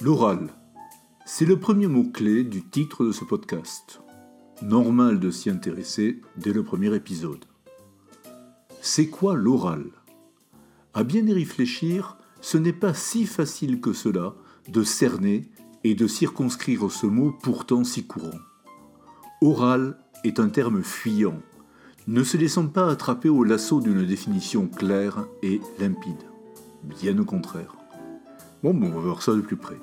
L'oral, c'est le premier mot-clé du titre de ce podcast. Normal de s'y intéresser dès le premier épisode. C'est quoi l'oral? À bien y réfléchir, ce n'est pas si facile que cela de cerner et de circonscrire ce mot pourtant si courant. Oral est un terme fuyant, ne se laissant pas attraper au lasso d'une définition claire et limpide. Bien au contraire. Bon, bon, on va voir ça de plus près.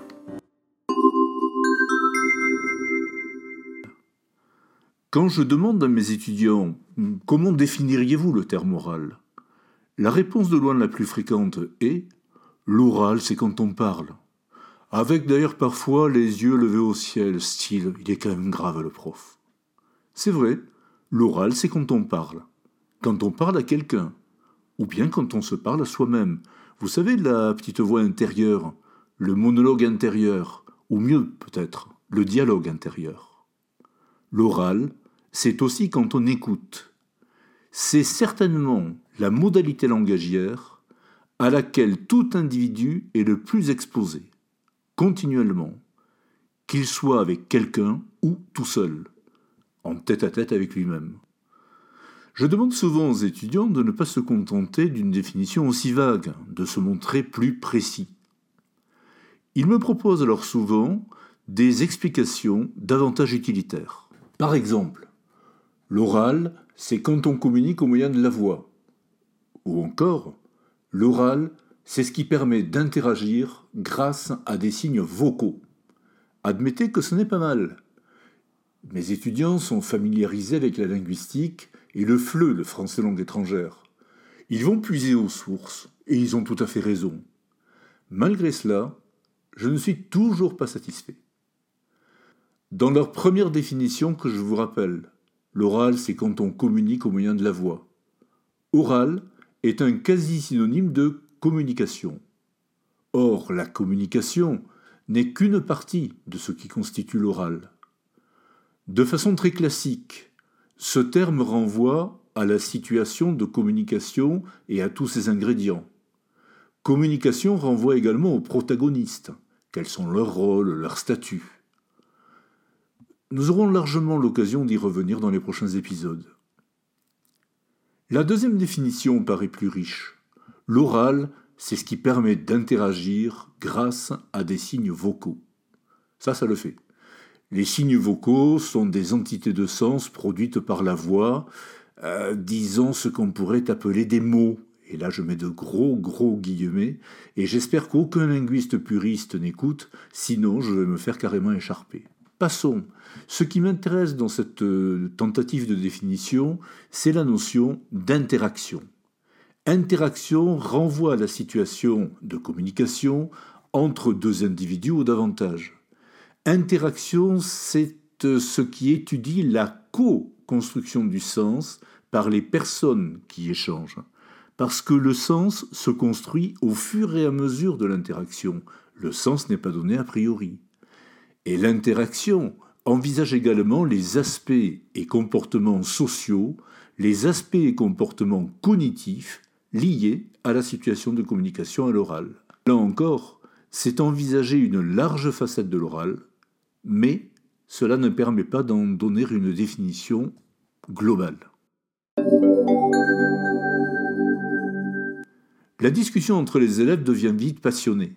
Quand je demande à mes étudiants comment définiriez-vous le terme oral, la réponse de loin la plus fréquente est l'oral, c'est quand on parle. Avec d'ailleurs parfois les yeux levés au ciel, style il est quand même grave le prof. C'est vrai, l'oral, c'est quand on parle. Quand on parle à quelqu'un, ou bien quand on se parle à soi-même. Vous savez, la petite voix intérieure, le monologue intérieur, ou mieux peut-être, le dialogue intérieur. L'oral, c'est aussi quand on écoute. C'est certainement la modalité langagière à laquelle tout individu est le plus exposé, continuellement, qu'il soit avec quelqu'un ou tout seul, en tête à tête avec lui-même. Je demande souvent aux étudiants de ne pas se contenter d'une définition aussi vague, de se montrer plus précis. Ils me proposent alors souvent des explications davantage utilitaires. Par exemple, L'oral, c'est quand on communique au moyen de la voix. Ou encore, l'oral, c'est ce qui permet d'interagir grâce à des signes vocaux. Admettez que ce n'est pas mal. Mes étudiants sont familiarisés avec la linguistique et le FLE, le français langue étrangère. Ils vont puiser aux sources, et ils ont tout à fait raison. Malgré cela, je ne suis toujours pas satisfait. Dans leur première définition que je vous rappelle, L'oral, c'est quand on communique au moyen de la voix. Oral est un quasi-synonyme de communication. Or, la communication n'est qu'une partie de ce qui constitue l'oral. De façon très classique, ce terme renvoie à la situation de communication et à tous ses ingrédients. Communication renvoie également aux protagonistes, quels sont leurs rôles, leurs statuts. Nous aurons largement l'occasion d'y revenir dans les prochains épisodes. La deuxième définition paraît plus riche. L'oral, c'est ce qui permet d'interagir grâce à des signes vocaux. Ça, ça le fait. Les signes vocaux sont des entités de sens produites par la voix, euh, disons ce qu'on pourrait appeler des mots. Et là, je mets de gros, gros guillemets, et j'espère qu'aucun linguiste puriste n'écoute, sinon je vais me faire carrément écharper. Passons. Ce qui m'intéresse dans cette euh, tentative de définition, c'est la notion d'interaction. Interaction renvoie à la situation de communication entre deux individus ou davantage. Interaction, c'est euh, ce qui étudie la co-construction du sens par les personnes qui échangent. Parce que le sens se construit au fur et à mesure de l'interaction. Le sens n'est pas donné a priori. Et l'interaction envisage également les aspects et comportements sociaux, les aspects et comportements cognitifs liés à la situation de communication à l'oral. Là encore, c'est envisager une large facette de l'oral, mais cela ne permet pas d'en donner une définition globale. La discussion entre les élèves devient vite passionnée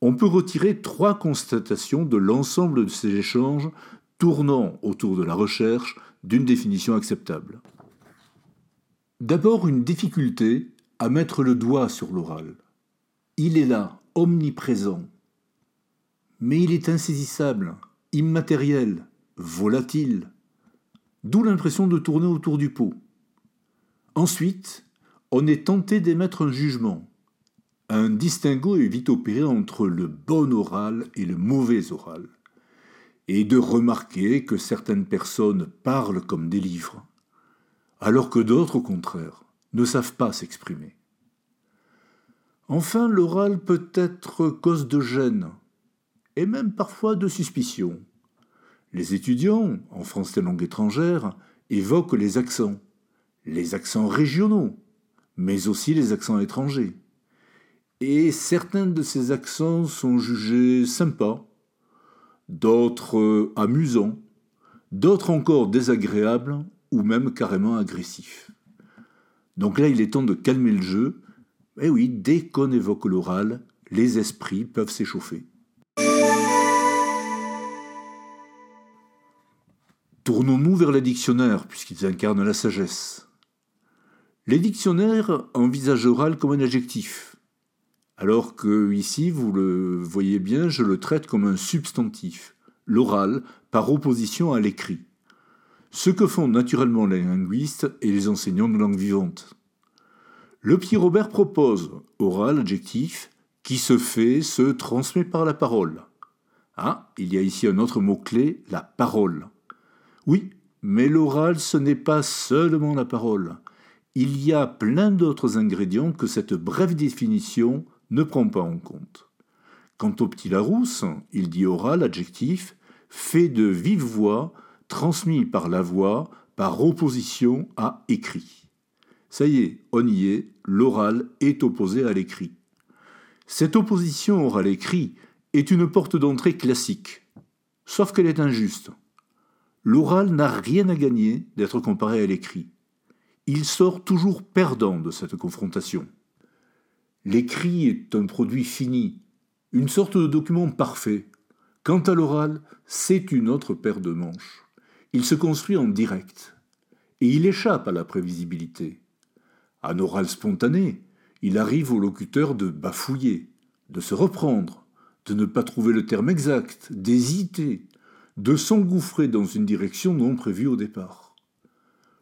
on peut retirer trois constatations de l'ensemble de ces échanges tournant autour de la recherche d'une définition acceptable. D'abord une difficulté à mettre le doigt sur l'oral. Il est là, omniprésent. Mais il est insaisissable, immatériel, volatile. D'où l'impression de tourner autour du pot. Ensuite, on est tenté d'émettre un jugement, un distinguo est vite opéré entre le bon oral et le mauvais oral, et de remarquer que certaines personnes parlent comme des livres, alors que d'autres, au contraire, ne savent pas s'exprimer. Enfin, l'oral peut être cause de gêne, et même parfois de suspicion. Les étudiants, en français langue étrangère, évoquent les accents, les accents régionaux, mais aussi les accents étrangers. Et certains de ces accents sont jugés sympas, d'autres euh, amusants, d'autres encore désagréables ou même carrément agressifs. Donc là, il est temps de calmer le jeu. Et oui, dès qu'on évoque l'oral, les esprits peuvent s'échauffer. Tournons-nous vers les dictionnaires, puisqu'ils incarnent la sagesse. Les dictionnaires envisagent oral comme un adjectif, alors que ici, vous le voyez bien, je le traite comme un substantif, l'oral, par opposition à l'écrit. Ce que font naturellement les linguistes et les enseignants de langue vivante. Le petit Robert propose oral, adjectif, qui se fait, se transmet par la parole. Ah, il y a ici un autre mot-clé, la parole. Oui, mais l'oral, ce n'est pas seulement la parole. Il y a plein d'autres ingrédients que cette brève définition ne prend pas en compte. Quant au petit Larousse, il dit oral, adjectif, fait de vive voix, transmis par la voix, par opposition à écrit. Ça y est, on y est, l'oral est opposé à l'écrit. Cette opposition oral-écrit est une porte d'entrée classique, sauf qu'elle est injuste. L'oral n'a rien à gagner d'être comparé à l'écrit. Il sort toujours perdant de cette confrontation. L'écrit est un produit fini, une sorte de document parfait. Quant à l'oral, c'est une autre paire de manches. Il se construit en direct, et il échappe à la prévisibilité. Un oral spontané, il arrive au locuteur de bafouiller, de se reprendre, de ne pas trouver le terme exact, d'hésiter, de s'engouffrer dans une direction non prévue au départ.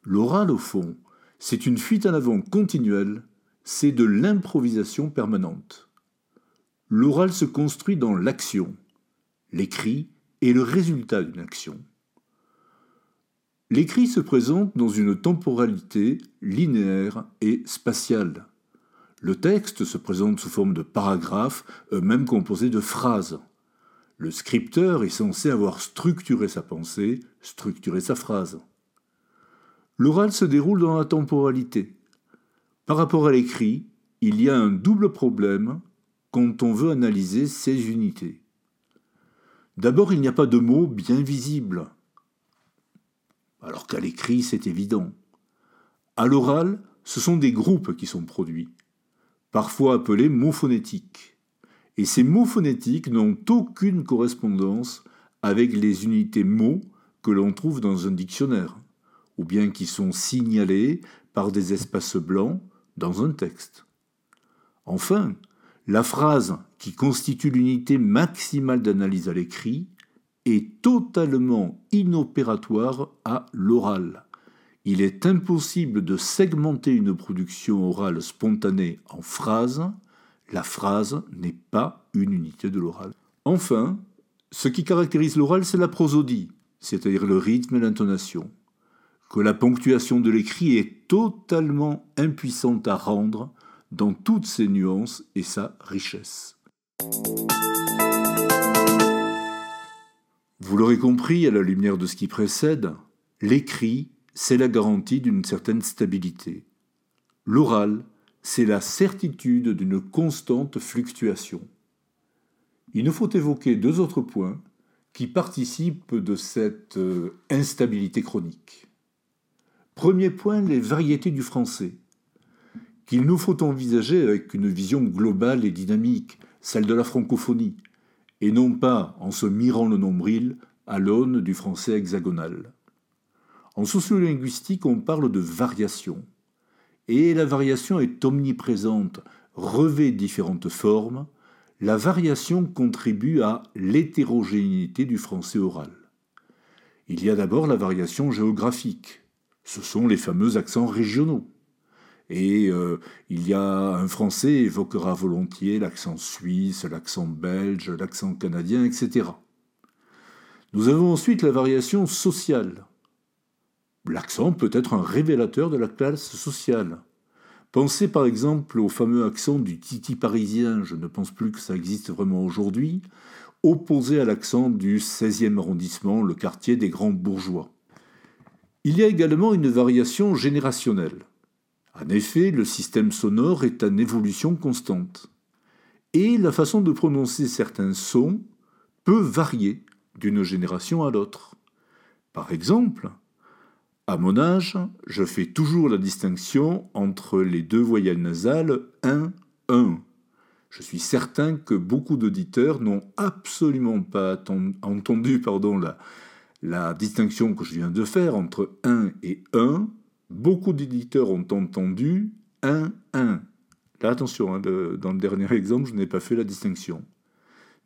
L'oral, au fond, c'est une fuite en avant continuelle, c'est de l'improvisation permanente. L'oral se construit dans l'action. L'écrit est le résultat d'une action. L'écrit se présente dans une temporalité linéaire et spatiale. Le texte se présente sous forme de paragraphes, eux-mêmes composés de phrases. Le scripteur est censé avoir structuré sa pensée, structuré sa phrase. L'oral se déroule dans la temporalité. Par rapport à l'écrit, il y a un double problème quand on veut analyser ces unités. D'abord, il n'y a pas de mots bien visibles, alors qu'à l'écrit, c'est évident. À l'oral, ce sont des groupes qui sont produits, parfois appelés mots phonétiques. Et ces mots phonétiques n'ont aucune correspondance avec les unités mots que l'on trouve dans un dictionnaire, ou bien qui sont signalés par des espaces blancs dans un texte. Enfin, la phrase qui constitue l'unité maximale d'analyse à l'écrit est totalement inopératoire à l'oral. Il est impossible de segmenter une production orale spontanée en phrases. La phrase n'est pas une unité de l'oral. Enfin, ce qui caractérise l'oral, c'est la prosodie, c'est-à-dire le rythme et l'intonation, que la ponctuation de l'écrit est totalement impuissante à rendre dans toutes ses nuances et sa richesse. Vous l'aurez compris à la lumière de ce qui précède, l'écrit, c'est la garantie d'une certaine stabilité. L'oral, c'est la certitude d'une constante fluctuation. Il nous faut évoquer deux autres points qui participent de cette euh, instabilité chronique. Premier point, les variétés du français, qu'il nous faut envisager avec une vision globale et dynamique, celle de la francophonie, et non pas en se mirant le nombril à l'aune du français hexagonal. En sociolinguistique, on parle de variation, et la variation est omniprésente, revêt différentes formes, la variation contribue à l'hétérogénéité du français oral. Il y a d'abord la variation géographique, ce sont les fameux accents régionaux. Et euh, il y a un Français évoquera volontiers l'accent suisse, l'accent belge, l'accent canadien, etc. Nous avons ensuite la variation sociale. L'accent peut être un révélateur de la classe sociale. Pensez par exemple au fameux accent du titi parisien, je ne pense plus que ça existe vraiment aujourd'hui, opposé à l'accent du 16e arrondissement, le quartier des grands bourgeois. Il y a également une variation générationnelle. En effet, le système sonore est en évolution constante. Et la façon de prononcer certains sons peut varier d'une génération à l'autre. Par exemple, à mon âge, je fais toujours la distinction entre les deux voyelles nasales 1, 1. Je suis certain que beaucoup d'auditeurs n'ont absolument pas entendu pardon, la, distinction que je viens de faire entre 1 et 1. Beaucoup d'éditeurs ont entendu 1, 1. Là, attention, hein, dans le dernier exemple, je n'ai pas fait la distinction.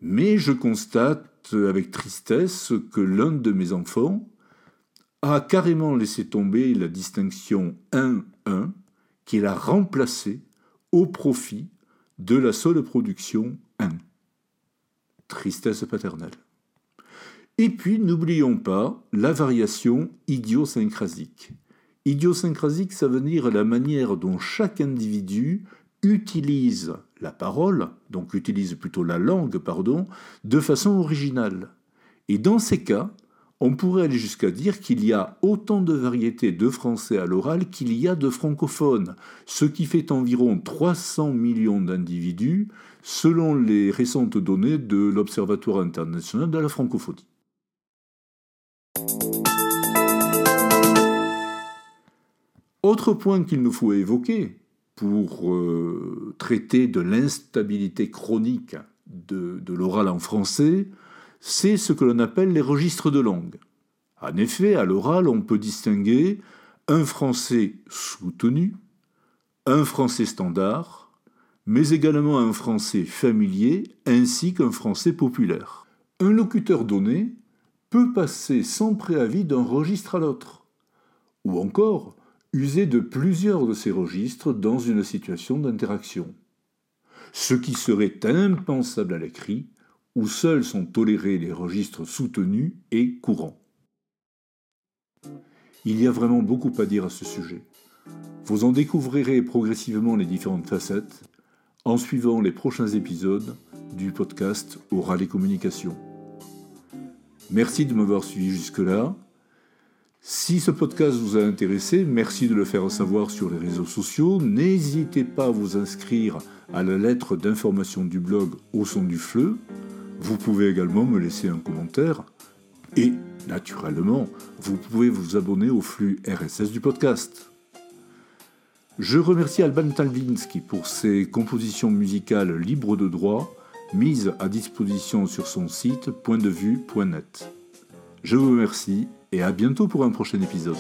Mais je constate avec tristesse que l'un de mes enfants a carrément laissé tomber la distinction 1-1 qu'il a remplacée au profit de la seule production 1. Tristesse paternelle. Et puis, n'oublions pas la variation idiosyncrasique. Idiosyncrasique, ça veut dire la manière dont chaque individu utilise la parole, donc utilise plutôt la langue, pardon, de façon originale. Et dans ces cas, on pourrait aller jusqu'à dire qu'il y a autant de variétés de français à l'oral qu'il y a de francophones, ce qui fait environ 300 millions d'individus selon les récentes données de l'Observatoire international de la francophonie. Autre point qu'il nous faut évoquer pour euh, traiter de l'instabilité chronique de l'oral en français, c'est ce que l'on appelle les registres de langue. En effet, à l'oral, on peut distinguer un français soutenu, un français standard, mais également un français familier ainsi qu'un français populaire. Un locuteur donné peut passer sans préavis d'un registre à l'autre, ou encore user de plusieurs de ces registres dans une situation d'interaction. Ce qui serait impensable à l'écrit où seuls sont tolérés les registres soutenus et courants. Il y a vraiment beaucoup à dire à ce sujet. Vous en découvrirez progressivement les différentes facettes en suivant les prochains épisodes du podcast Oral et Communication. Merci de m'avoir suivi jusque-là. Si ce podcast vous a intéressé, merci de le faire savoir sur les réseaux sociaux. N'hésitez pas à vous inscrire à la lettre d'information du blog Au son du fleu vous pouvez également me laisser un commentaire et, naturellement, vous pouvez vous abonner au flux RSS du podcast. Je remercie Alban Talvinski pour ses compositions musicales libres de droit mises à disposition sur son site pointdevue.net. Je vous remercie et à bientôt pour un prochain épisode.